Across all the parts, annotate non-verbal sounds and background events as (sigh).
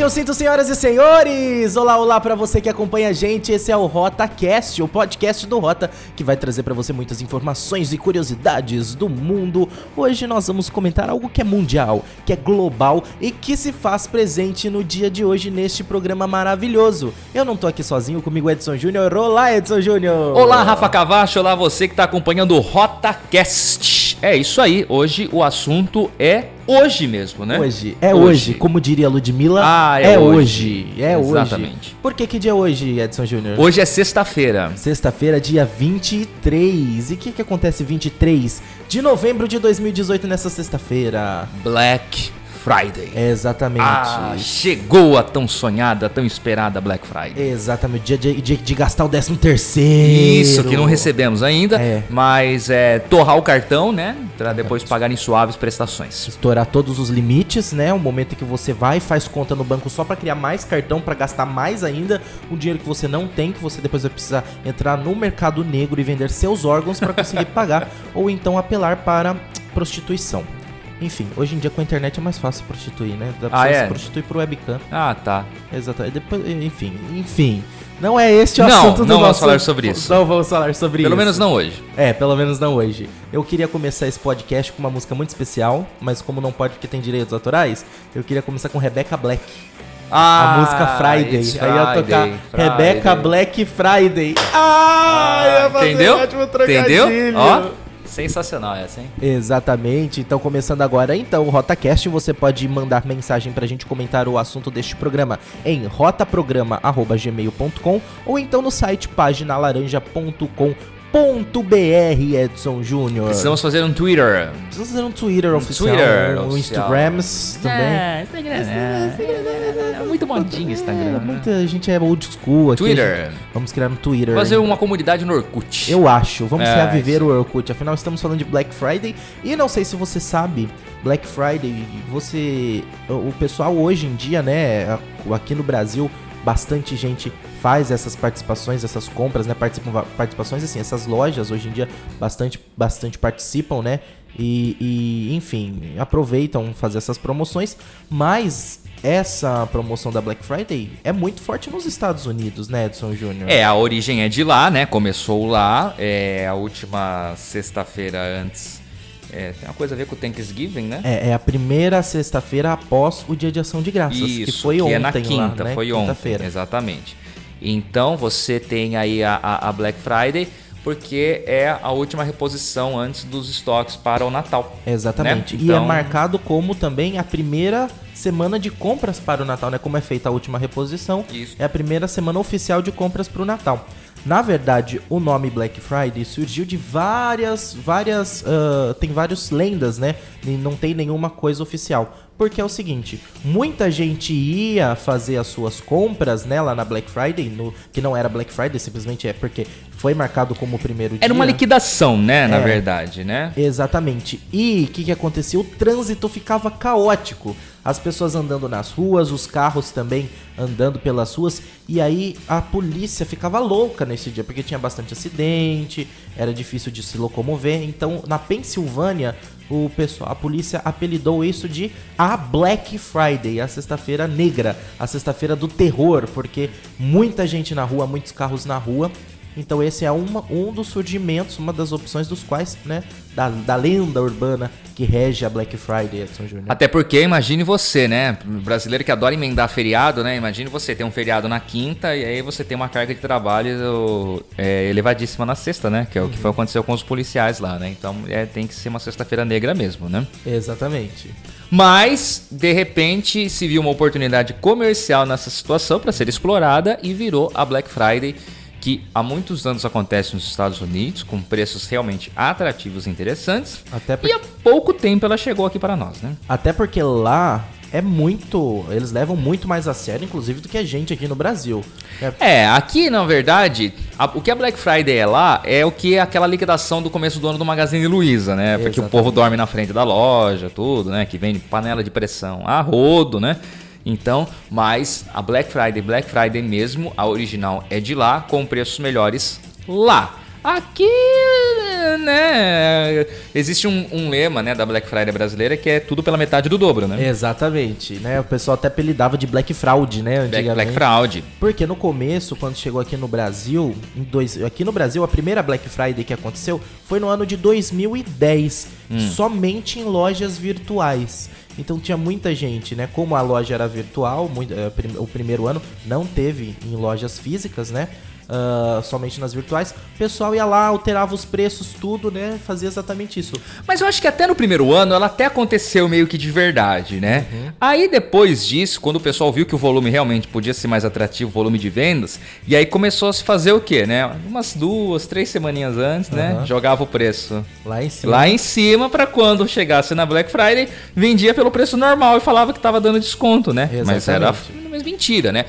Apertem o cinto, senhoras e senhores! Olá, olá para você que acompanha a gente. Esse é o RotaCast, o podcast do Rota, que vai trazer para você muitas informações e curiosidades do mundo. Hoje nós vamos comentar algo que é mundial, que é global e que se faz presente no dia de hoje neste programa maravilhoso. Eu não tô aqui sozinho, comigo é Edson Júnior. Olá, Edson Júnior! Olá, Rafa Cavacho, olá você que tá acompanhando o RotaCast. É isso aí, hoje o assunto é hoje mesmo, né? Hoje, é hoje, hoje. como diria a Ludmilla. Ah, é, é hoje. hoje. É Exatamente. hoje. Por que que dia é hoje, Edson Júnior? Hoje é sexta-feira. Sexta-feira, dia 23. E o que que acontece 23 de novembro de 2018 nessa sexta-feira? Black Friday. Exatamente. Ah, chegou a tão sonhada, tão esperada Black Friday. Exatamente, dia de, gastar o 13 terceiro. Isso, que não recebemos ainda, é. mas é torrar o cartão, né, para depois pagar em suaves prestações. Estourar todos os limites, né, o momento em que você vai e faz conta no banco só para criar mais cartão, para gastar mais ainda, o dinheiro que você não tem, que você depois vai precisar entrar no mercado negro e vender seus órgãos para conseguir (laughs) pagar, ou então apelar para prostituição. Enfim, hoje em dia com a internet é mais fácil prostituir, né? Dá pra ah, é? se prostituir por webcam. Ah, tá. Exatamente. Depois, enfim, enfim. Não é este o não, assunto do Não, vamos nosso... falar sobre isso. Não vamos falar sobre pelo isso. Pelo menos não hoje. É, pelo menos não hoje. Eu queria começar esse podcast com uma música muito especial, mas como não pode porque tem direitos autorais, eu queria começar com Rebecca Black. Ah, a música Friday. Friday Aí ia tocar Friday. Rebecca Black Friday. Ah, ah entendeu? Entendeu? Ó. Sensacional essa, hein? Exatamente. Então, começando agora, então, o RotaCast, você pode mandar mensagem pra gente comentar o assunto deste programa em rotaprograma.gmail.com ou então no site paginalaranja.com br Edson Júnior. Precisamos fazer um Twitter. Precisamos fazer um Twitter um oficial. Twitter um oficial. Instagrams também. É, Instagram. É, é, muito modinho Instagram. É, né? muita gente é old school aqui. Twitter. Vamos criar um Twitter. Fazer uma comunidade no Orkut. Eu acho. Vamos é, reaviver o Orkut. Afinal, estamos falando de Black Friday. E não sei se você sabe, Black Friday, você. O pessoal hoje em dia, né, aqui no Brasil, bastante gente faz essas participações, essas compras, né? Participam, participações assim, essas lojas hoje em dia bastante, bastante participam, né? E, e, enfim, aproveitam fazer essas promoções, mas essa promoção da Black Friday é muito forte nos Estados Unidos, né, Edson Júnior? É, a origem é de lá, né? Começou lá, é a última sexta-feira antes. É, tem uma coisa a ver com o Thanksgiving, né? É, é a primeira sexta-feira após o Dia de Ação de Graças, Isso, que foi que ontem é na quinta, lá, né? foi ontem, exatamente. Então você tem aí a, a, Black Friday porque é a última reposição antes dos estoques para o Natal. Exatamente. Né? Então... E é então marcado como também a primeira semana de compras para o Natal, né? Como é feita a última reposição, Isso. é a primeira semana oficial de compras para o Natal. Na verdade, o nome Black Friday surgiu de várias, várias, uh, tem várias lendas, né? E não tem nenhuma coisa oficial. Porque é o seguinte, muita gente ia fazer as suas compras, né, lá na Black Friday, no, que não era Black Friday, simplesmente é porque foi marcado como o primeiro dia. Era uma liquidação, né, na é, verdade, né? Exatamente. E o que, que aconteceu? O trânsito ficava caótico as pessoas andando nas ruas, os carros também andando pelas ruas, e aí a polícia ficava louca nesse dia, porque tinha bastante acidente, era difícil de se locomover. Então, na Pensilvânia, o pessoal, a polícia apelidou isso de a Black Friday, a sexta-feira negra, a sexta-feira do terror, porque muita gente na rua, muitos carros na rua, então esse é uma, um dos surgimentos, uma das opções dos quais, né, da, da lenda urbana que rege a Black Friday, Edson Júnior. Até porque, imagine você, né, brasileiro que adora emendar feriado, né, imagine você ter um feriado na quinta e aí você tem uma carga de trabalho é, elevadíssima na sexta, né, que é o que foi aconteceu com os policiais lá, né, então é, tem que ser uma sexta-feira negra mesmo, né. Exatamente. Mas, de repente, se viu uma oportunidade comercial nessa situação para ser explorada e virou a Black Friday que há muitos anos acontece nos Estados Unidos, com preços realmente atrativos e interessantes. Até E há pouco tempo ela chegou aqui para nós, né? Até porque lá é muito. Eles levam muito mais a sério, inclusive, do que a gente aqui no Brasil. É, é aqui, na verdade, a, o que a Black Friday é lá é o que é aquela liquidação do começo do ano do Magazine Luiza, né? Porque Exatamente. o povo dorme na frente da loja, tudo, né? Que vende panela de pressão a rodo, né? Então, mas a Black Friday, Black Friday mesmo, a original é de lá, com preços melhores lá. Aqui né? Existe um, um, lema, né, da Black Friday brasileira que é tudo pela metade do dobro, né? Exatamente, né? O pessoal até apelidava de Black Fraud, né? Antigamente. Black, Fraud. Porque no começo, quando chegou aqui no Brasil, em dois, aqui no Brasil, a primeira Black Friday que aconteceu foi no ano de 2010, hum. somente em lojas virtuais. Então tinha muita gente, né? Como a loja era virtual, muito, é, o primeiro ano não teve em lojas físicas, né? Uh, somente nas virtuais, o pessoal ia lá, alterava os preços, tudo, né? Fazia exatamente isso. Mas eu acho que até no primeiro ano ela até aconteceu meio que de verdade, né? Uhum. Aí depois disso, quando o pessoal viu que o volume realmente podia ser mais atrativo, o volume de vendas, e aí começou a se fazer o quê, né? Umas duas, três semaninhas antes, uhum. né? Jogava o preço lá em cima. Lá em cima para quando chegasse na Black Friday, vendia pelo preço normal e falava que tava dando desconto, né? Exatamente. Mas era mas mentira, né?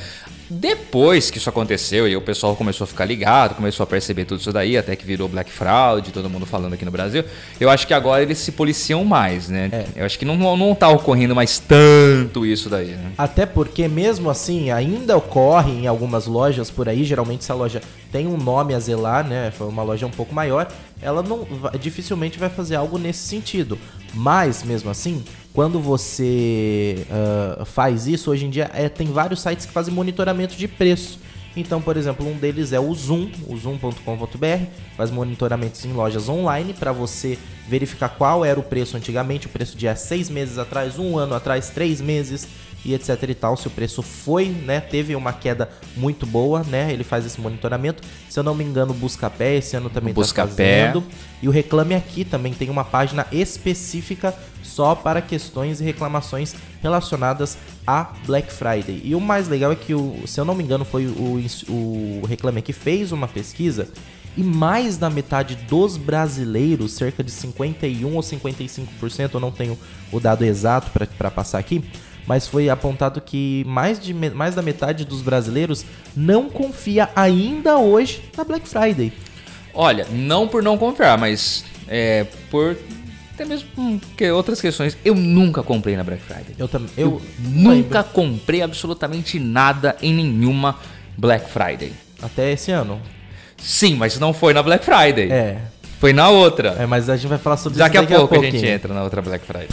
Depois que isso aconteceu e o pessoal começou a ficar ligado, começou a perceber tudo isso daí, até que virou Black Fraud, todo mundo falando aqui no Brasil, eu acho que agora eles se policiam mais, né? É. Eu acho que não, não tá ocorrendo mais tanto isso daí, né? Até porque mesmo assim, ainda ocorre em algumas lojas por aí, geralmente essa loja tem um nome a zelar, né? Foi uma loja um pouco maior, ela não dificilmente vai fazer algo nesse sentido. Mas mesmo assim, quando você uh, faz isso, hoje em dia é, tem vários sites que fazem monitoramento de preço. Então, por exemplo, um deles é o Zoom, o zoom.com.br, faz monitoramentos em lojas online para você verificar qual era o preço antigamente, o preço de há seis meses atrás, um ano atrás, três meses e etc e tal. Se o preço foi, né, teve uma queda muito boa, né? Ele faz esse monitoramento. Se eu não me engano, o Buscapé esse ano também está fazendo. E o Reclame Aqui também tem uma página específica só para questões e reclamações relacionadas a Black Friday. E o mais legal é que, o, se eu não me engano, foi o, o Reclame Aqui fez uma pesquisa e mais da metade dos brasileiros, cerca de 51 ou 55%, eu não tenho o dado exato para passar aqui, mas foi apontado que mais, de, mais da metade dos brasileiros não confia ainda hoje na Black Friday. Olha, não por não confiar, mas é, por até mesmo que outras questões. Eu nunca comprei na Black Friday. Eu também. Eu, eu nunca comprei absolutamente nada em nenhuma Black Friday. Até esse ano. Sim, mas não foi na Black Friday. É. Foi na outra. É, mas a gente vai falar sobre daqui isso daqui a pouco. a, a gente entra na outra Black Friday.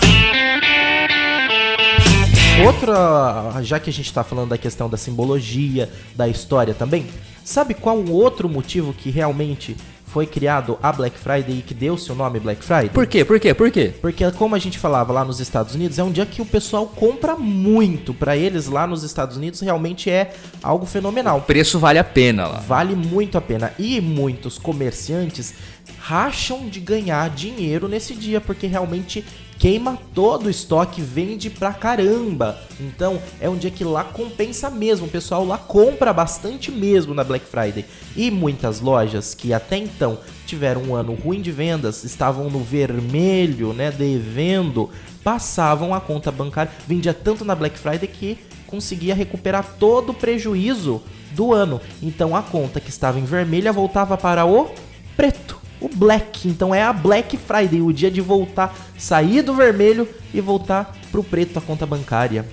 Outra, já que a gente está falando da questão da simbologia, da história também, sabe qual o outro motivo que realmente foi criado a Black Friday e que deu seu nome Black Friday? Por quê? Por quê? Por quê? Porque como a gente falava lá nos Estados Unidos, é um dia que o pessoal compra muito. Para eles lá nos Estados Unidos realmente é algo fenomenal. O preço vale a pena lá. Vale muito a pena. E muitos comerciantes racham de ganhar dinheiro nesse dia, porque realmente queima todo o estoque, vende pra caramba. Então é um dia que lá compensa mesmo, o pessoal lá compra bastante mesmo na Black Friday. E muitas lojas que até então tiveram um ano ruim de vendas, estavam no vermelho, né, devendo, passavam a conta bancária, vendia tanto na Black Friday que conseguia recuperar todo o prejuízo do ano. Então a conta que estava em vermelha voltava para o preto o Black. Então é a Black Friday, o dia de voltar, sair do vermelho e voltar pro preto a conta bancária.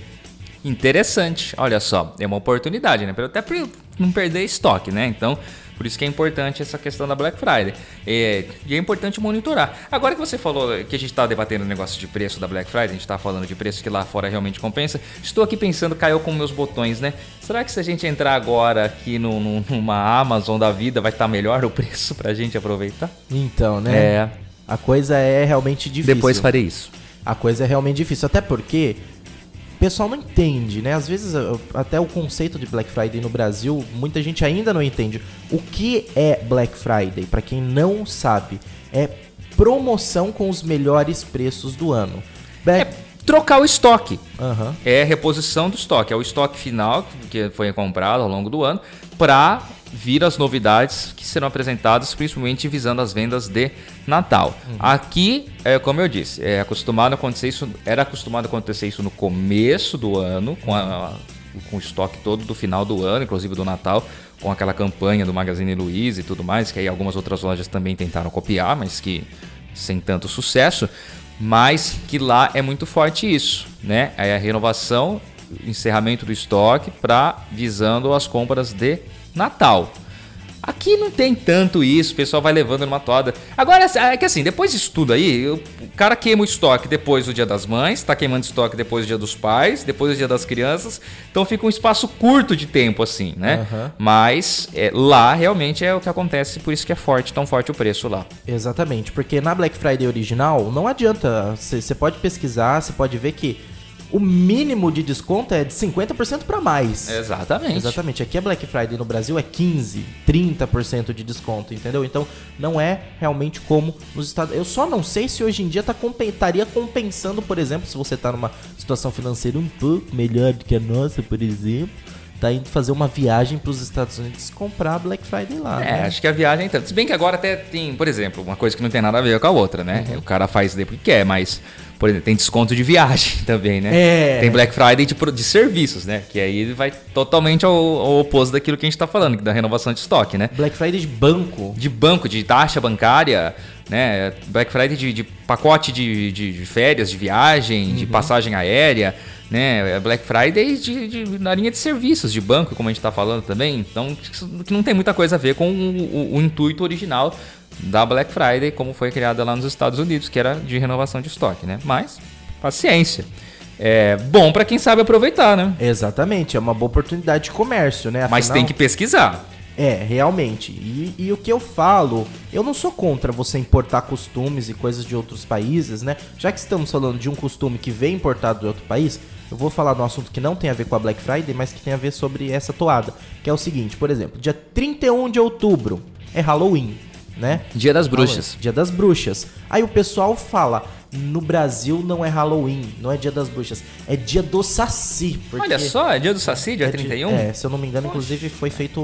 Interessante, olha só, é uma oportunidade, né? Até para não perder estoque, né? Então, por isso que é importante essa questão da Black Friday. É, e é importante monitorar. Agora que você falou que a gente está debatendo o negócio de preço da Black Friday, a gente está falando de preço que lá fora realmente compensa. Estou aqui pensando, caiu com meus botões, né? Será que se a gente entrar agora aqui no, no, numa Amazon da vida, vai estar tá melhor o preço para a gente aproveitar? Então, né? É. A coisa é realmente difícil. Depois farei isso. A coisa é realmente difícil. Até porque o pessoal não entende, né? Às vezes, até o conceito de Black Friday no Brasil, muita gente ainda não entende. O que é Black Friday? Para quem não sabe, é promoção com os melhores preços do ano. Black... É trocar o estoque. Uhum. É reposição do estoque. É o estoque final que foi comprado ao longo do ano para vir as novidades que serão apresentadas, principalmente visando as vendas de Natal. Uhum. Aqui, é, como eu disse, é acostumado a acontecer isso, era acostumado a acontecer isso no começo do ano, com, a, com o estoque todo do final do ano, inclusive do Natal, com aquela campanha do Magazine Luiza e tudo mais, que aí algumas outras lojas também tentaram copiar, mas que sem tanto sucesso. Mas que lá é muito forte isso, né? É a renovação, encerramento do estoque para visando as compras de Natal. Aqui não tem tanto isso, o pessoal vai levando numa toda. Agora, é que assim, depois disso tudo aí, o cara queima o estoque depois do dia das mães, tá queimando estoque depois do dia dos pais, depois do dia das crianças. Então fica um espaço curto de tempo, assim, né? Uhum. Mas é, lá realmente é o que acontece, por isso que é forte, tão forte o preço lá. Exatamente, porque na Black Friday original não adianta. Você pode pesquisar, você pode ver que o mínimo de desconto é de 50% para mais. Exatamente. Exatamente. Aqui a Black Friday no Brasil é 15, 30% de desconto, entendeu? Então não é realmente como nos Estados Eu só não sei se hoje em dia tá estaria compensando, por exemplo, se você tá numa situação financeira um pouco melhor do que a nossa, por exemplo tá indo fazer uma viagem para os Estados Unidos comprar Black Friday lá. É, né? acho que a viagem tanto. Se bem que agora até tem, por exemplo, uma coisa que não tem nada a ver com a outra, né? Uhum. O cara faz isso porque quer, mas por exemplo, tem desconto de viagem (laughs) também, né? É. Tem Black Friday de, de serviços, né? Que aí vai totalmente ao, ao, oposto daquilo que a gente está falando, da renovação de estoque, né? Black Friday de banco. De banco, de taxa bancária, né? Black Friday de, de pacote de, de, de, férias, de viagem, uhum. de passagem aérea, né? Black Friday de, de, na linha de serviços, de banco, como a gente está falando também. Então, que não tem muita coisa a ver com o, o, o intuito original da Black Friday, como foi criada lá nos Estados Unidos, que era de renovação de estoque, né? Mas, paciência. É bom para quem sabe aproveitar, né? Exatamente, é uma boa oportunidade de comércio, né? Afinal, Mas tem que pesquisar. É, realmente. E, e, o que eu falo, eu não sou contra você importar costumes e coisas de outros países, né? Já que estamos falando de um costume que vem importado de outro país, eu vou falar de um assunto que não tem a ver com a Black Friday, mas que tem a ver sobre essa toada. Que é o seguinte, por exemplo, dia 31 de outubro é Halloween né? Dia das Bruxas. Dia das Bruxas. Aí o pessoal fala, no Brasil não é Halloween, não é dia das bruxas, é dia do Saci. Olha só, é dia do Saci, dia é 31? é, se eu não me engano, Poxa. inclusive foi feito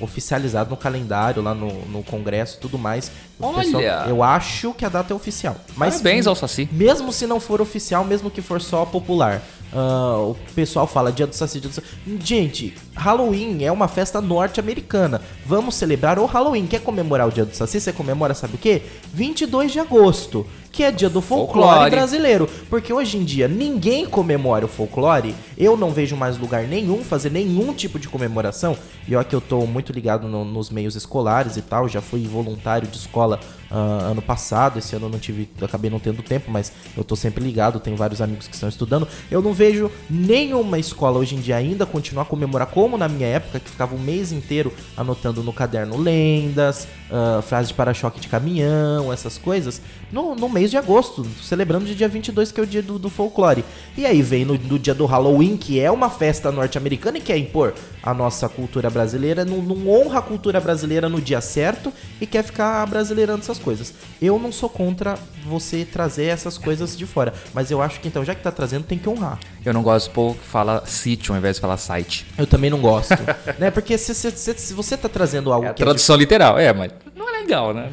oficializado no calendário, lá no, no Congresso e tudo mais. Olha! Pessoal, eu acho que a data é oficial. Mas, Parabéns ao Saci. Mesmo se não for oficial, mesmo que for só popular. Uh, o pessoal fala dia do Saci, dia do Saci. Gente, Halloween é uma festa norte-americana. Vamos celebrar o Halloween. Quer comemorar o dia do Saci? Você comemora, sabe o quê? 22 de agosto que é dia do folclore, folclore, brasileiro. Porque hoje em dia ninguém comemora o folclore. Eu não vejo mais lugar nenhum fazer nenhum tipo de comemoração. E olha que eu tô muito ligado no, nos meios escolares e tal. Já fui voluntário de escola uh, ano passado. Esse ano eu não tive, acabei não tendo tempo, mas eu tô sempre ligado. Tenho vários amigos que estão estudando. Eu não vejo nenhuma escola hoje em dia ainda continuar a comemorar como na minha época, que ficava o mês inteiro anotando no caderno lendas, uh, frases de para-choque de caminhão, essas coisas. No, no mês de agosto, celebrando o dia 22, que é o dia do, do folclore. E aí vem no, no, dia do Halloween, que é uma festa norte-americana e quer impor a nossa cultura brasileira, não, não honra a cultura brasileira no dia certo e quer ficar brasileirando essas coisas. Eu não sou contra você trazer essas coisas de fora, mas eu acho que então, já que tá trazendo, tem que honrar. Eu não gosto do povo que fala sítio ao invés de falar site. Eu também não gosto. (laughs) né? Porque se, se, se, se, você tá trazendo algo é que. Tradução é de... literal, é, mas não é legal, né?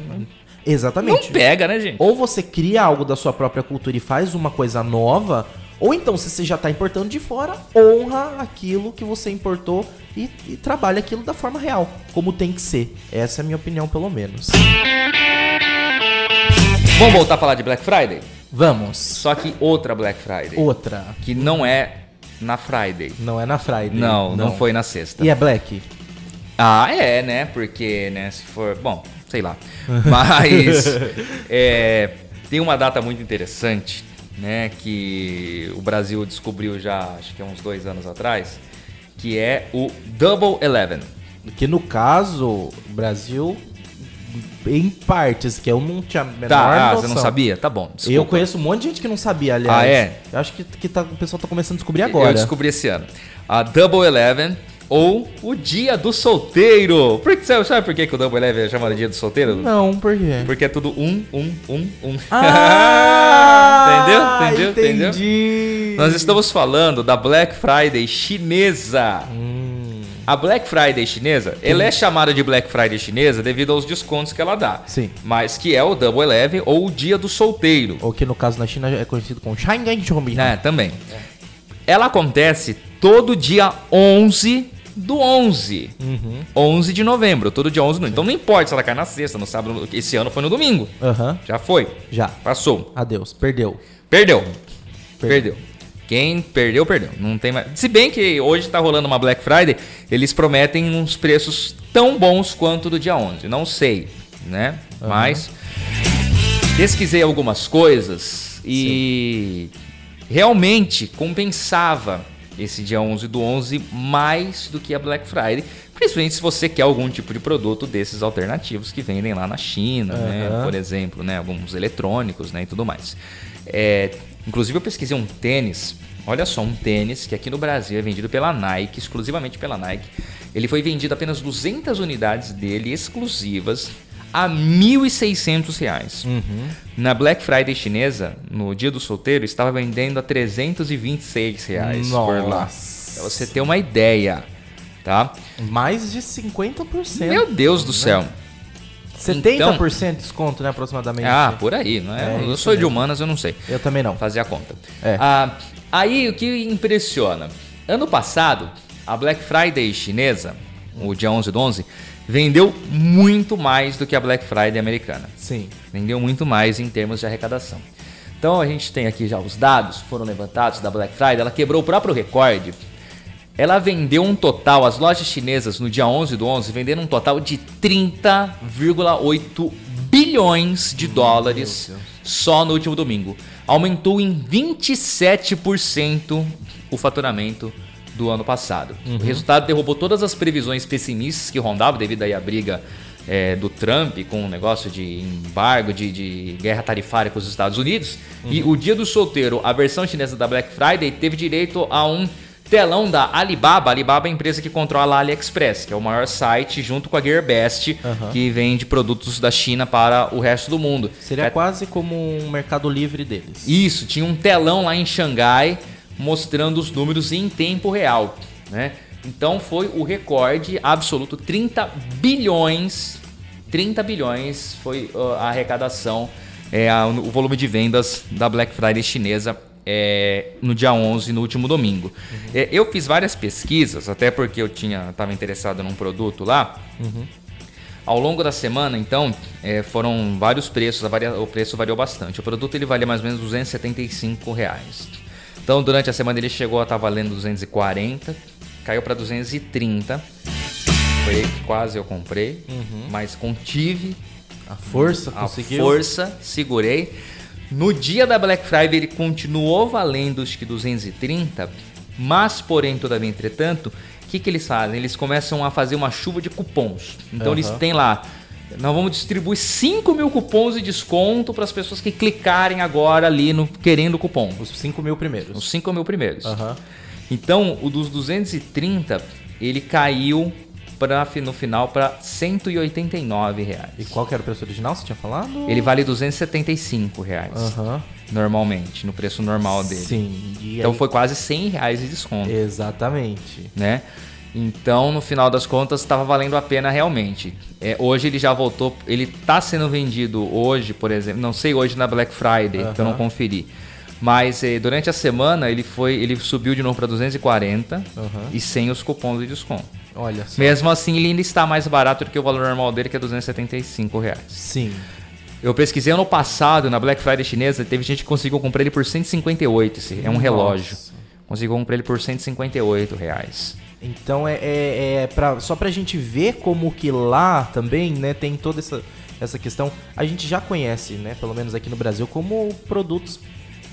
Exatamente. Não pega, né, gente? Ou você cria algo da sua própria cultura e faz uma coisa nova, ou então, se você já está importando de fora, honra aquilo que você importou e, e trabalha aquilo da forma real, como tem que ser. Essa é a minha opinião, pelo menos. Vamos voltar a falar de Black Friday? Vamos. Só que outra Black Friday. Outra. Que não é na Friday. Não é na Friday. Não, não, não foi na sexta. E é Black? Ah, é, né? Porque, né, se for. Bom, sei lá. Mas (laughs) é, tem uma data muito interessante, né? Que o Brasil descobriu já, acho que há uns dois anos atrás, que é o Double Eleven. Que no caso, o Brasil em partes, que eu não tinha a menor tá, ah, você não sabia? Tá bom. Desculpa. Eu conheço um monte de gente que não sabia, aliás. Ah, é? Eu acho que, que tá, o pessoal tá começando a descobrir agora. Eu descobri esse ano. A Double Eleven ou o Dia do Solteiro. Por que, sabe por que, que o Double Eleven é chamado Dia do Solteiro? Não, por quê? Porque é tudo um, um, um, um. Ah, (laughs) entendeu? Entendeu? Entendi. Entendeu? Nós estamos falando da Black Friday chinesa. Hum. A Black Friday chinesa, Sim. ela é chamada de Black Friday chinesa devido aos descontos que ela dá. Sim. Mas que é o Double Eleven ou o Dia do Solteiro. Ou que no caso na China é conhecido como Shanghai Zhongbi. É, também. É. Ela acontece todo dia 11 do 11. Uhum. 11 de novembro, todo dia 11. Sim. Então não importa se ela cai na sexta, no sábado. Esse ano foi no domingo. Uhum. Já foi. Já. Passou. Adeus. Perdeu. Perdeu. Perdeu. Perdeu. Quem perdeu, perdeu. Não tem mais. Se bem que hoje está rolando uma Black Friday, eles prometem uns preços tão bons quanto do dia 11. Não sei, né? Uhum. Mas pesquisei algumas coisas e Sim. realmente compensava esse dia 11 do 11 mais do que a Black Friday, principalmente se você quer algum tipo de produto desses alternativos que vendem lá na China, uhum. né? Por exemplo, né? Alguns eletrônicos, né? E tudo mais. É, inclusive eu pesquisei um tênis, olha só, um tênis que aqui no Brasil é vendido pela Nike, exclusivamente pela Nike. Ele foi vendido apenas 200 unidades dele exclusivas a R$ 1.600. Uhum. Na Black Friday chinesa, no dia do solteiro, estava vendendo a 326 reais Nossa. por lá. Pra você ter uma ideia, tá? Mais de 50%. Meu Deus do né? céu. 70% então, de desconto, né, aproximadamente. Ah, por aí, não é? é eu sou mesmo. de humanas, eu não sei. Eu também não. Fazer a conta. É. Ah, aí o que impressiona? Ano passado, a Black Friday chinesa, o dia 11 do 11, vendeu muito mais do que a Black Friday americana. Sim. Vendeu muito mais em termos de arrecadação. Então a gente tem aqui já os dados foram levantados da Black Friday, ela quebrou o próprio recorde. Ela vendeu um total, as lojas chinesas no dia 11 do 11 venderam um total de 30,8 bilhões de dólares só no último domingo. Aumentou em 27% o faturamento do ano passado. Uhum. O resultado derrubou todas as previsões pessimistas que rondavam devido aí à briga é, do Trump com o negócio de embargo, de, de, guerra tarifária com os Estados Unidos. Uhum. E o dia do solteiro, a versão chinesa da Black Friday, teve direito a um telão da Alibaba. Alibaba é a empresa que controla a AliExpress, que é o maior site junto com a Gearbest, uhum. que vende produtos da China para o resto do mundo. Seria é... quase como um mercado livre deles. Isso, tinha um telão lá em Xangai mostrando os números em tempo real, né? Então foi o recorde absoluto, 30 bilhões, 30 bilhões foi a arrecadação, é, a, o volume de vendas da Black Friday chinesa é, no dia 11, no último domingo. Uhum. É, eu fiz várias pesquisas, até porque eu tinha estava interessado num produto lá. Uhum. Ao longo da semana, então, é, foram vários preços, varia, o preço variou bastante. O produto ele valia mais ou menos 275 reais. Então, durante a semana ele chegou a estar tá valendo 240, caiu para 230. Foi aí que quase eu comprei, uhum. mas contive a força, a conseguiu. força, segurei. No dia da Black Friday ele continuou valendo acho que 230, mas porém, todavia, entretanto, o que, que eles fazem? Eles começam a fazer uma chuva de cupons. Então uhum. eles têm lá nós vamos distribuir 5 mil cupons de desconto para as pessoas que clicarem agora ali no querendo cupom. Os 5 mil primeiros. Os 5 mil primeiros. Uhum. Então, o dos 230, ele caiu pra, no final para 189 reais. E qual que era o preço original, você tinha falado? Ele vale 275 reais. Uhum. Normalmente, no preço normal dele. Sim. então foi quase 100 reais de desconto. Exatamente. Né? Então, no final das contas, estava valendo a pena realmente. É, hoje ele já voltou, ele está sendo vendido hoje, por exemplo, não sei hoje na Black Friday, uhum. que eu não conferi. Mas eh, durante a semana ele foi, ele subiu de novo para 240 uhum. e sem os cupons de desconto. Olha só. Mesmo assim, ele ainda está mais barato do que o valor normal dele, que é 275 reais. Sim. Eu pesquisei ano passado na Black Friday chinesa, teve gente que conseguiu comprar ele por 158. Esse é um Nossa. relógio. Conseguiu comprar ele por 158 reais. Então é, é, é pra, só pra gente ver como que lá também, né, tem toda essa, essa questão. A gente já conhece, né, pelo menos aqui no Brasil, como produtos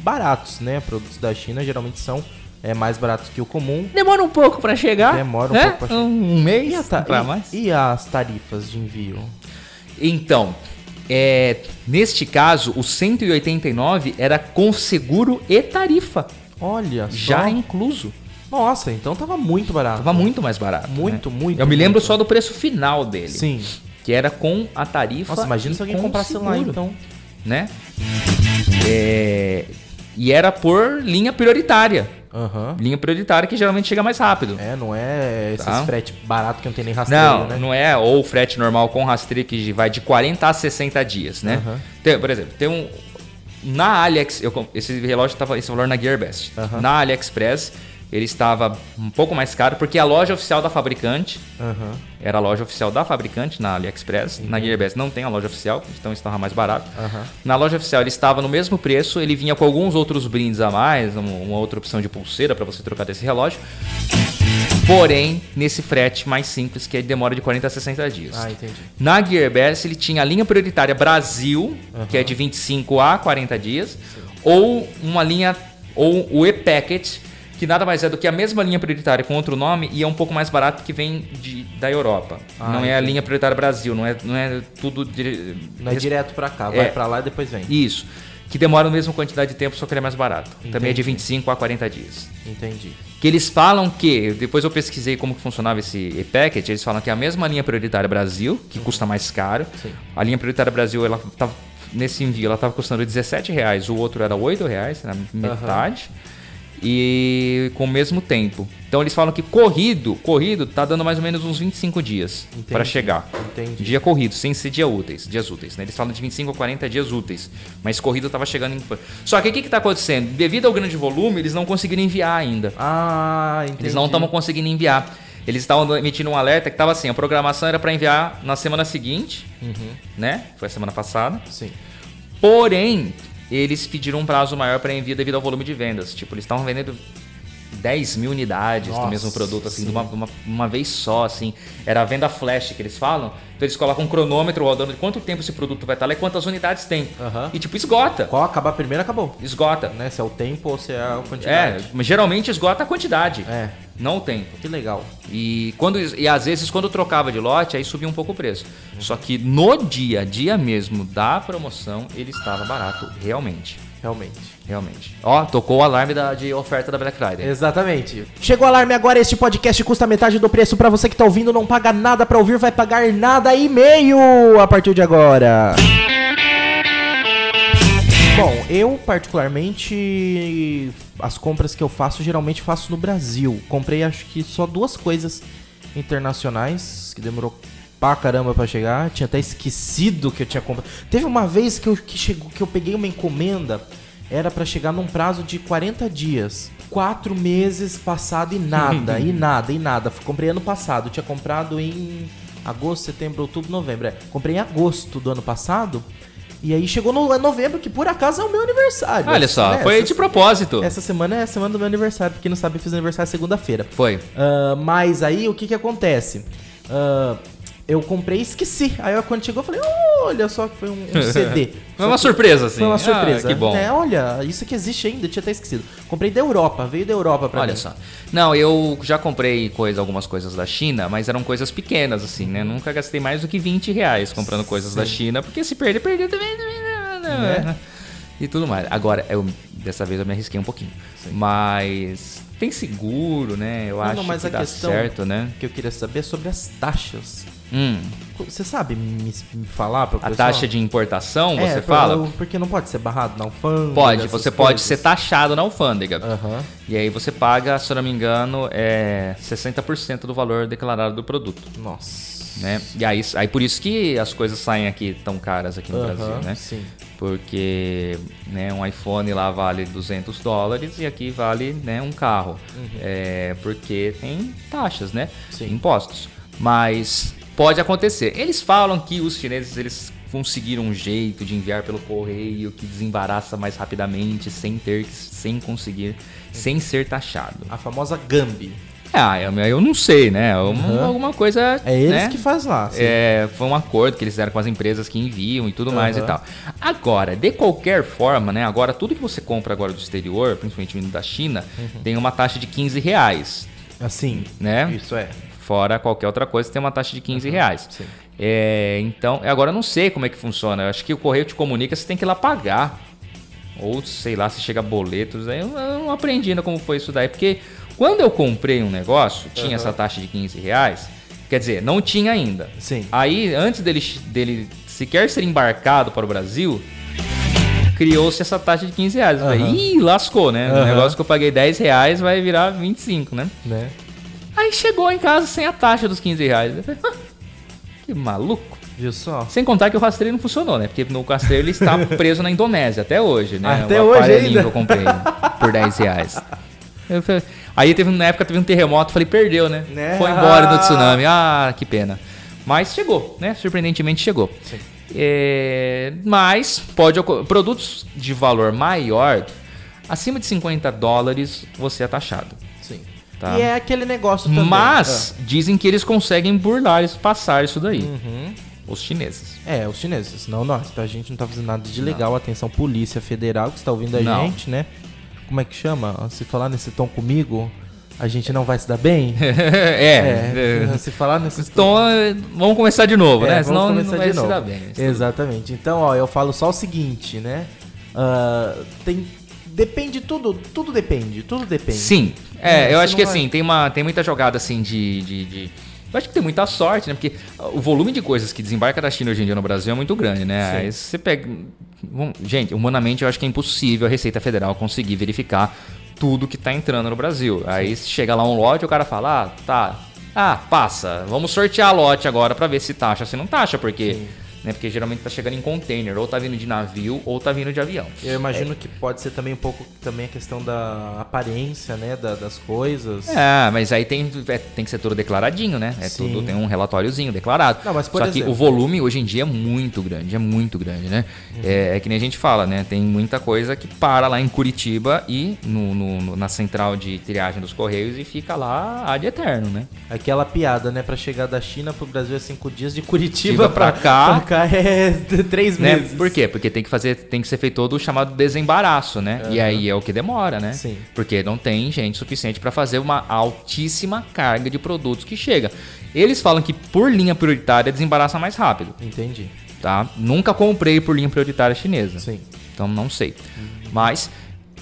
baratos, né? Produtos da China geralmente são é, mais baratos que o comum. Demora um pouco para chegar. Demora um né? pouco pra chegar. Um mês e, ta e, mais. e as tarifas de envio? Então, é, neste caso, o 189 era com seguro e tarifa. Olha só. Já incluso. Nossa, então tava muito barato. Tava muito mais barato. Muito, né? muito. Eu me lembro só do preço final dele. Sim. Que era com a tarifa. Nossa, imagina se alguém comprasse seguro, lá então. Né? É... E era por linha prioritária. Uhum. Linha prioritária que geralmente chega mais rápido. É, não é esses tá? frete barato que não tem nem rastreio, não, né? Não, é. Ou frete normal com rastreio que vai de 40 a 60 dias, né? Uhum. Tem, por exemplo, tem um... Na AliEx, eu, esse relógio tava esse valor na Gearbest. Uhum. Na AliExpress ele estava um pouco mais caro, porque a loja oficial da fabricante Aham. era a loja oficial da fabricante na AliExpress. Na Gearbest não tem a loja oficial, então estava mais barato. Aham. Na loja oficial ele estava no mesmo preço, ele vinha com alguns outros brindes a mais, um- uma outra opção de pulseira para você trocar desse relógio. Porém, nesse frete mais simples, que demora de 40 a 60 dias. Ah, entendi. Na Gearbest ele tinha a linha prioritária Brasil, que é de 25 a 40 dias, ou uma linha, ou o e-packet, que nada mais é do que a mesma linha prioritária com outro nome e é um pouco mais barato que vem de, da Europa. Ah, não é a entendi. linha prioritária Brasil, não é, não é tudo... dire- Não é direto pra cá, É. vai pra lá e depois vem. Isso. Que demora a mesma quantidade de tempo, só que ele é mais barato. Também é de Entendi. 25 a 40 dias. Entendi. Que eles falam que, depois eu pesquisei como que funcionava esse e-packet, eles falam que é a mesma linha prioritária Brasil, que custa mais caro. Sim. A linha prioritária Brasil, ela tava, nesse envio, ela estava custando 17 reais, o outro era 8 reais, na metade. E com o mesmo tempo. Então eles falam que corrido, corrido tá dando mais ou menos uns 25 dias para chegar. Entendi. Dia corrido, sem ser dia úteis, dias úteis, né? Eles falam de 25 a 40 dias úteis, mas corrido tava chegando em... Só que o que que tá acontecendo? Devido ao grande volume, eles não conseguiram enviar ainda. Ah, entendi. Eles não estavam conseguindo enviar. Eles estavam emitindo um alerta que tava assim, a programação era para enviar na semana seguinte, Uhum. né? Foi a semana passada. Sim. Porém, eles pediram um prazo maior para envio devido ao volume de vendas. Tipo, eles estavam vendendo 10 mil unidades Nossa, do mesmo produto, assim, sim. de uma, uma, uma vez só, assim. Era a venda flash que eles falam. Então eles colocam um cronômetro rodando de quanto tempo esse produto vai estar lá e quantas unidades tem. Aham. E tipo, esgota. Qual acabar primeiro, acabou. Esgota. Né? Se é o tempo ou se é a É, quantidade. mas geralmente esgota a quantidade, É. não o tempo. Que legal. E, quando, e às vezes, quando trocava de lote, aí subia um pouco o preço. Só que no dia a dia mesmo da promoção, ele estava barato, realmente. Realmente. Realmente. Ó, tocou o alarme da, de oferta da Black Friday. Exatamente. Chegou o alarme agora, este podcast custa metade do preço pra você que tá ouvindo, não paga nada pra ouvir, vai pagar nada e meio a partir de agora. Bom, eu particularmente as compras que eu faço geralmente faço no Brasil. Comprei acho que só duas coisas internacionais que demorou pra caramba pra chegar. Tinha até esquecido que eu tinha comprado. Teve uma vez que eu que chegou que eu peguei uma encomenda era pra chegar num prazo de 40 dias. Quatro meses passado e nada, e (laughs) nada, e nada. Comprei ano passado. Tinha comprado em agosto, setembro, outubro, novembro. É, comprei em agosto do ano passado. E aí chegou no novembro, que por acaso é o meu aniversário. Olha só, Né? foi Essa- de propósito. Essa semana é a semana do meu aniversário. Pra quem não sabe, eu fiz aniversário segunda-feira. Foi. Ah, mas aí o que que acontece? Ah, eu comprei e esqueci. Aí eu, quando chegou eu falei, olha só que foi um, um CD. (laughs) Foi uma surpresa, assim. Foi uma Ah, surpresa. que bom. É, olha, isso aqui existe ainda, eu tinha até esquecido. Comprei da Europa, veio da Europa pra Olha mim. só. Não, eu já comprei coisa, algumas coisas da China, mas eram coisas pequenas, assim, né? Nunca gastei mais do que 20 reais comprando coisas da Sim. China, porque se perder, perdeu também. Né? E tudo mais. Agora, eu, dessa vez eu me arrisquei um pouquinho. Mas tem seguro, né? Eu Não, acho não, mas que a dá questão certo, né? que eu queria saber é sobre as taxas. Hum, Você sabe me, me falar pra a pessoal? taxa de importação, É, você pra- fala? Porque não pode ser barrado na alfândega. Pode, você pode coisas. ser taxado na alfândega. Aham. E aí você paga, se eu não me engano, é 60% do valor declarado do produto. Nossa. né? E aí, aí por isso que as coisas saem aqui tão caras aqui no Aham, Brasil, né? Sim. Porque né, um iPhone lá vale 200 dólares e aqui vale né, um carro. É, porque tem taxas, né? Uhum. Sim. Impostos. Mas pode acontecer. Eles falam que os chineses eles conseguiram um jeito de enviar pelo correio que desembaraça mais rapidamente, sem ter que, sem conseguir, sem ser taxado. A famosa Gambi. Ah, eu, eu não sei, né? Uma- Uhum. Alguma coisa. É eles né? que faz lá. sim. É, foi um acordo que eles fizeram com as empresas que enviam e tudo mais e tal. Agora, de qualquer forma, né? Agora, tudo que você compra agora do exterior, principalmente vindo da China, Uhum. tem uma taxa de 15 reais, Assim. né? Isso é. Fora qualquer outra coisa, tem uma taxa de 15 reais. sim. É, então, agora eu não sei como é que funciona. Eu acho que o correio te comunica, você tem que ir lá pagar. Ou sei lá, se chega boletos. Aí eu, eu não aprendi ainda como foi isso daí. Porque quando eu comprei um negócio, tinha Aham. essa taxa de 15 reais. Quer dizer, não tinha ainda. Sim. Aí, antes dele, dele sequer ser embarcado para o Brasil, criou-se essa taxa de 15 reais. Falei, Aham. Ih, lascou, né? O Aham. negócio que eu paguei 10 reais vai virar 25, né? Né? Aí chegou em casa sem a taxa dos 15 reais. Eu falei, "Ah, que maluco. Viu só? Sem contar que o rastreio não funcionou, né? Porque no rastreio ele está (laughs) preso na Indonésia até hoje, né? Até o hoje ainda? que eu comprei por 10 reais. Falei, Aí teve, na época teve um terremoto, falei, perdeu, né? Né? Foi embora Ah. no tsunami. Ah, que pena. Mas chegou, né? Surpreendentemente chegou. É, mas pode produtos de valor maior, acima de 50 dólares, você é taxado. Tá. E é aquele negócio também. Mas dizem que eles conseguem burlar, isso, passar isso daí. Uhum. Os chineses. É, os chineses, não nós. Tá? A gente não tá fazendo nada de legal. Atenção, Polícia Federal que está ouvindo a Não. gente, né? Como é que chama? Se falar nesse tom comigo, a gente não vai se dar bem? (laughs) é. é. Se falar nesse Então, é, vamos começar de novo, É, né? vamos Senão começar não vai de se novo. dar bem. Exatamente. Então, ó, eu falo só o seguinte, né? Ah, tem. Depende tudo, tudo depende, tudo depende. Sim. É, É, eu acho que vai- assim, tem, uma, tem muita jogada assim de, de, de- Eu acho que tem muita sorte, né? Porque o volume de coisas que desembarca da China hoje em dia no Brasil é muito grande, né? Sim. Aí você pega. Bom, Gente, humanamente eu acho que é impossível a Receita Federal conseguir verificar tudo que tá entrando no Brasil. Aí chega lá um lote e o cara fala, ah, tá. Ah, passa. Vamos sortear lote agora pra ver se taxa, se não taxa, porque. Sim. Né, porque geralmente tá chegando em container, ou tá vindo de navio, ou tá vindo de avião. Eu imagino que pode ser também um pouco também a questão da aparência, né? da- das coisas. É, mas aí tem, é, tem que ser tudo declaradinho, né? É Sim. tudo, tem um relatóriozinho declarado. Não, mas por Só que exemplo- o volume hoje em dia é muito grande, é muito grande, né? Uhum. É, é que nem a gente fala, né? Tem muita coisa que para lá em Curitiba e no, no- na central de triagem dos Correios e fica lá ad eterno, né? Aquela piada, né? Pra chegar da China pro Brasil é cinco dias, de Curitiba Curitiba pra pra, cá. Cá é (laughs) três Né? meses. Por quê? Porque tem que fazer, tem que ser feito todo o chamado desembaraço, né? E aí é o que demora, né? Sim. Porque não tem gente suficiente para fazer uma altíssima carga de produtos que chega. Eles falam que por linha prioritária desembaraça mais rápido, Entendi. tá? Nunca comprei por linha prioritária chinesa. Sim. Então não sei. Mas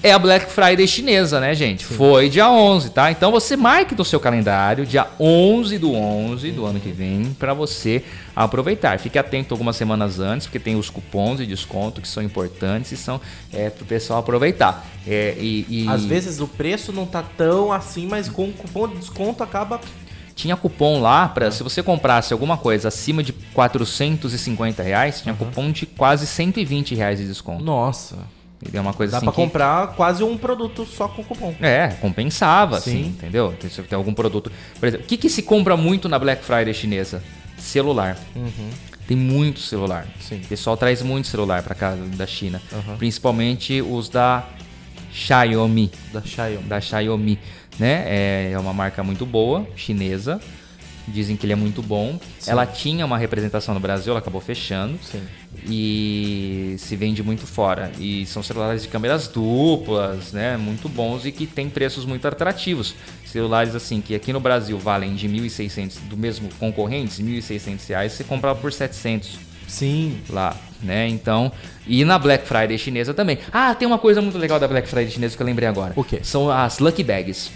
é a Black Friday chinesa, né, gente? Foi dia 11, tá? Então você marque no seu calendário dia 11 do 11 do ano que vem para você aproveitar. Fique atento algumas semanas antes, porque tem os cupons de desconto que são importantes e são é, para o pessoal aproveitar. É, e, e Às vezes o preço não tá tão assim, mas com o cupom de desconto acaba. tinha cupom lá para se você comprasse alguma coisa acima de 450 reais, tinha cupom de quase 120 reais de desconto. Nossa. É uma coisa Dá assim pra que- comprar quase um produto só com cupom. É, compensava, Sim. assim, entendeu? Tem- Se tem algum produto. Por exemplo, o que, que se compra muito na Black Friday chinesa? Celular. Uhum. Tem muito celular. Sim. O pessoal traz muito celular pra cá da China. Uhum. Principalmente os da Xiaomi. Da Xiaomi. Da Xiaomi, né? É, é uma marca muito boa, chinesa. Dizem que ele é muito bom. Sim. Ela tinha uma representação no Brasil, ela acabou fechando Sim. e se vende muito fora. E são celulares de câmeras duplas, né? Muito bons e que tem preços muito atrativos. Celulares assim que aqui no Brasil valem de 1.600 do mesmo concorrentes, 1.600 reais, você compra por 700 Sim. lá, né? Então, e na Black Friday chinesa também. Ah, tem uma coisa muito legal da Black Friday chinesa que eu lembrei agora. O quê? São as Lucky Bags.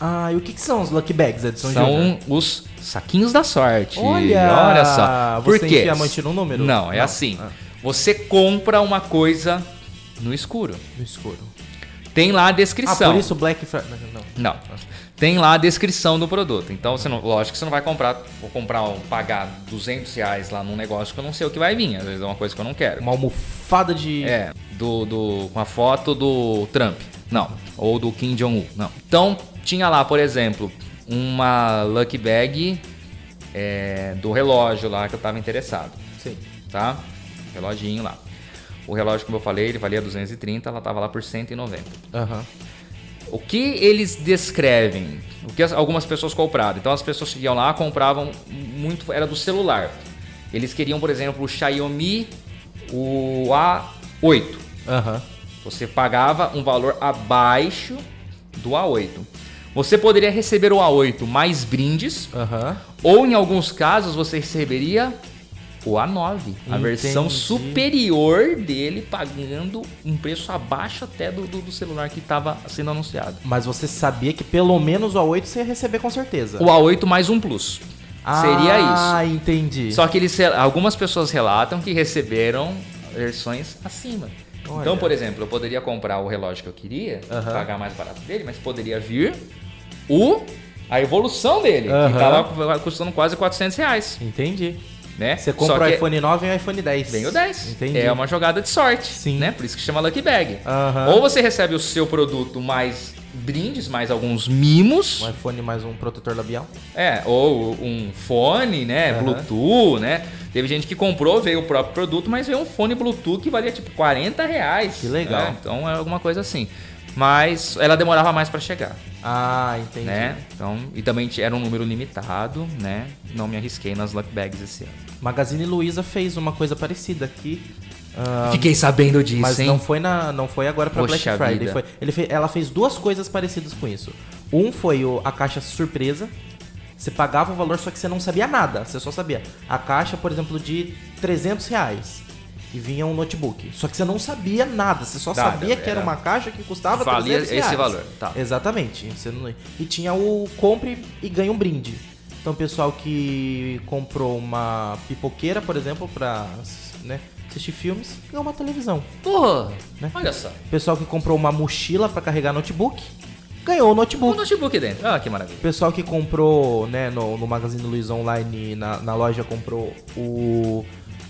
Ah, e o que, que são os Lucky Bags, Edson São Júnior? os saquinhos da sorte. Olha! Olha só. Por Você quê? enfia a mãe no número? Não, é assim. Ah. Você compra uma coisa no escuro. No escuro. Tem lá a Ah, descrição. por isso Black Friday. Não. Não. Tem lá a descrição do produto. Então, você não, lógico que você não vai comprar, vou comprar, um, pagar 200 reais lá num negócio que eu não sei o que vai vir. Às vezes é uma coisa que eu não quero. Uma almofada de. É, do, do, com a foto do Trump. Não. Ou do Kim Jong-un. Não. Então, tinha lá, por exemplo, uma Lucky Bag é, do relógio lá que eu tava interessado. Sim. Tá? Reloginho lá. O relógio, como eu falei, ele valia 230, ela tava lá por 190. Aham. O que eles descrevem? O que as- algumas pessoas compraram? Então as pessoas iam lá, compravam muito, era do celular. Eles queriam, por exemplo, o Xiaomi o A8. Aham. Você pagava um valor abaixo do A8. Você poderia receber o A8 mais brindes, Aham. ou em alguns casos você receberia o A9, a versão Entendi. superior dele, pagando um preço abaixo até do, do- do celular que estava sendo anunciado. Mas você sabia que pelo menos o A8 você ia receber com certeza. O A8 mais um Plus. Seria isso. Ah, entendi. Só que eles, algumas pessoas relatam que receberam versões acima. Olha. Então, por exemplo, eu poderia comprar o relógio que eu queria, pagar mais barato dele, mas poderia vir o a evolução dele, Aham. que estava custando quase 400 reais. Entendi. Né? Você compra o iPhone 9 e o iPhone 10. Vem o 10. Entendi. É uma jogada de sorte. Sim. Né? Por isso que chama Lucky Bag. Aham. Ou você recebe o seu produto mais brindes, mais alguns mimos. Um iPhone mais um protetor labial. É, ou um fone, né? Aham. Bluetooth, né? Teve gente que comprou, veio o próprio produto, mas veio um fone Bluetooth que valia tipo 40 reais. Que legal. né? Então é alguma coisa assim. Mas ela demorava mais para chegar, Ah, entendi. né? Então, e também era um número limitado, né? Não me arrisquei nas luck bags esse ano. Magazine Luiza fez uma coisa parecida aqui. ah, Fiquei sabendo disso, mas hein? não foi na, não foi agora pra Black Friday. vida. Foi, ele fe- ela fez duas coisas parecidas com isso. Um foi o- a caixa surpresa. Você pagava o valor, só que você não sabia nada. Você só sabia a caixa, por exemplo, de 300 reais. E vinha um notebook. Só que você não sabia nada. Você só Nada, sabia que era era- uma caixa que custava Valia 300 reais. esse valor, tá. Exatamente. Não- E tinha o compre e ganhe um brinde. Então, o pessoal que comprou uma pipoqueira, por exemplo, pra né, assistir filmes, ganhou uma televisão. Porra, Né? olha só. O pessoal que comprou uma mochila pra carregar notebook, ganhou o notebook. notebook dentro. Ah, que maravilha. O pessoal que comprou, né, no, no Magazine Luiza Online, na, na loja, comprou o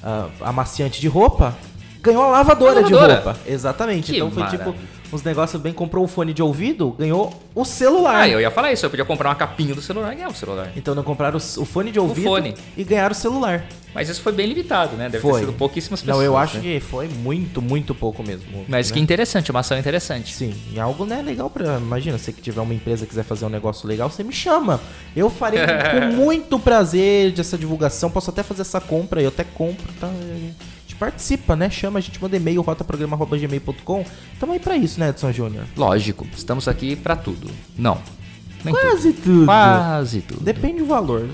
a, amaciante de roupa, ganhou a lavadora, A de lavadora. roupa. Exatamente. Que então foi tipo maravilha. Uns negócios bem, comprou o fone de ouvido, ganhou o celular. Ah, eu ia falar isso. Eu podia comprar uma capinha do celular e ganhar o celular. Então não compraram o, o fone de ouvido fone. e ganharam o celular. Mas isso foi bem limitado, né? Deve Foi. ter sido pouquíssimas pessoas. não, eu acho né? que foi muito, muito pouco mesmo. Mas né? que interessante, uma ação interessante. Sim, e algo né, legal pra. Imagina, você que tiver uma empresa quiser fazer um negócio legal, você me chama. Eu farei com (laughs) muito prazer dessa divulgação. Posso até fazer essa compra, eu até compro, tá? Participa, né? Chama, a gente manda e-mail, rotaprograma.gmail.com. Tamo aí pra isso, né, Edson Júnior? Lógico, estamos aqui pra tudo. Não. Nem Quase tudo. tudo. Quase tudo. Depende do valor.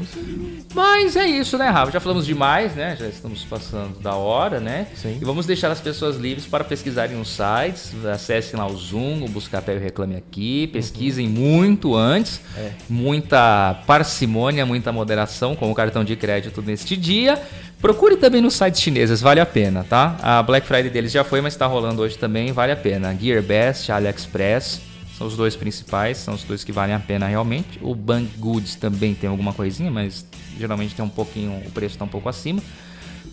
Mas é isso, né, Rafa? Já falamos demais, né? Já estamos passando da hora, né? Sim. E vamos deixar as pessoas livres para pesquisarem nos sites. Acessem lá o Zoom, o Buscar Pé e Reclame Aqui. Pesquisem muito antes. Uhum. É. Muita parcimônia, muita moderação com o cartão de crédito neste dia. Procure também nos sites chineses, vale a pena, tá? A Black Friday deles já foi, mas está rolando hoje também, vale a pena. GearBest, AliExpress, são os dois principais, são os dois que valem a pena realmente. O Banggood também tem alguma coisinha, mas geralmente tem um pouquinho, o preço está um pouco acima.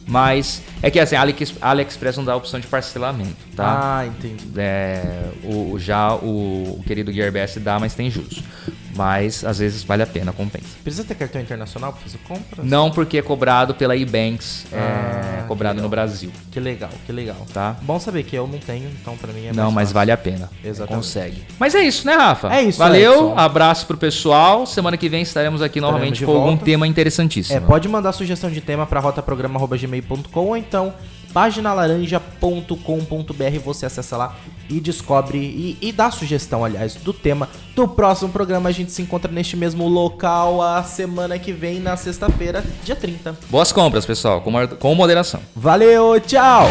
Mas é que assim, a AliExpress não dá a opção de parcelamento, tá? Ah, entendi. É, o, já o, o querido GearBest dá, mas tem juros. Mas às vezes vale a pena, compensa. Precisa ter cartão internacional pra fazer compra? Não porque é cobrado pela eBanks, Ah, é cobrado no Brasil, Que legal, que legal. tá? Bom saber que eu não tenho, então pra mim é Não, mais mas fácil. vale a pena. Exatamente. Consegue. Mas é isso, né, Rafa? É isso, Valeu, Edson. abraço pro pessoal. Semana que vem estaremos aqui novamente de com algum volta. tema interessantíssimo. É, pode mandar sugestão de tema para rotaprograma.gmail.com ou então paginalaranja.com.br. Você acessa lá e descobre e, e dá sugestão, aliás, do tema do próximo programa. A gente se encontra neste mesmo local a semana que vem, na sexta-feira, dia 30. Boas compras, pessoal, com com moderação. Valeu, tchau!